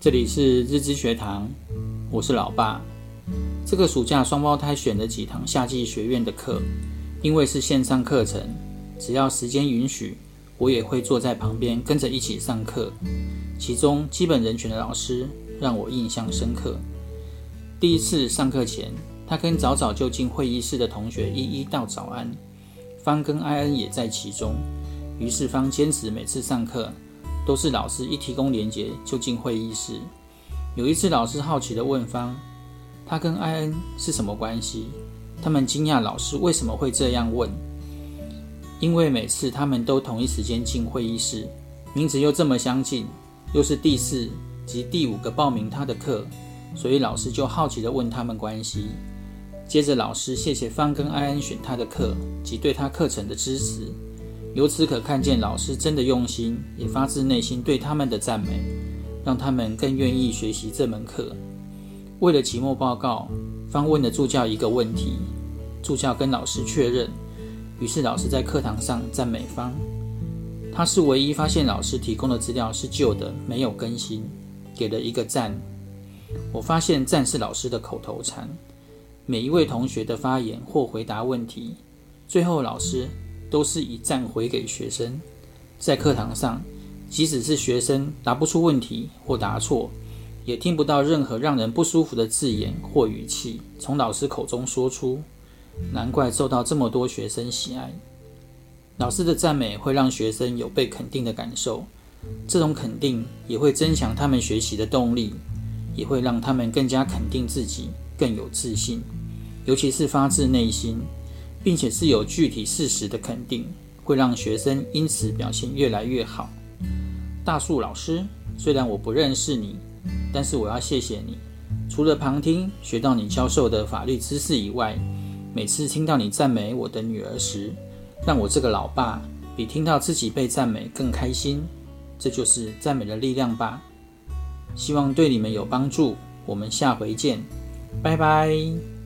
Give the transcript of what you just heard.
这里是日知学堂，我是老爸。这个暑假双胞胎选了几堂夏季学院的课，因为是线上课程，只要时间允许，我也会坐在旁边跟着一起上课。其中基本人权的老师让我印象深刻。第一次上课前，他跟早早就进会议室的同学一一道早安，方跟艾恩也在其中。于是方坚持每次上课都是老师一提供连结就进会议室。有一次，老师好奇地问方：“他跟艾恩是什么关系？”他们惊讶老师为什么会这样问，因为每次他们都同一时间进会议室，名字又这么相近。又是第四及第五个报名他的课，所以老师就好奇地问他们关系。接着老师谢谢方跟艾恩选他的课及对他课程的支持，由此可看见老师真的用心，也发自内心对他们的赞美，让他们更愿意学习这门课。为了期末报告，方问了助教一个问题，助教跟老师确认，于是老师在课堂上赞美方。他是唯一发现老师提供的资料是旧的，没有更新，给了一个赞。我发现赞是老师的口头禅。每一位同学的发言或回答问题，最后老师都是以赞回给学生。在课堂上，即使是学生答不出问题或答错，也听不到任何让人不舒服的字眼或语气从老师口中说出。难怪受到这么多学生喜爱。老师的赞美会让学生有被肯定的感受，这种肯定也会增强他们学习的动力，也会让他们更加肯定自己，更有自信。尤其是发自内心，并且是有具体事实的肯定，会让学生因此表现越来越好。大树老师，虽然我不认识你，但是我要谢谢你。除了旁听学到你教授的法律知识以外，每次听到你赞美我的女儿时，让我这个老爸比听到自己被赞美更开心，这就是赞美的力量吧。希望对你们有帮助。我们下回见，拜拜。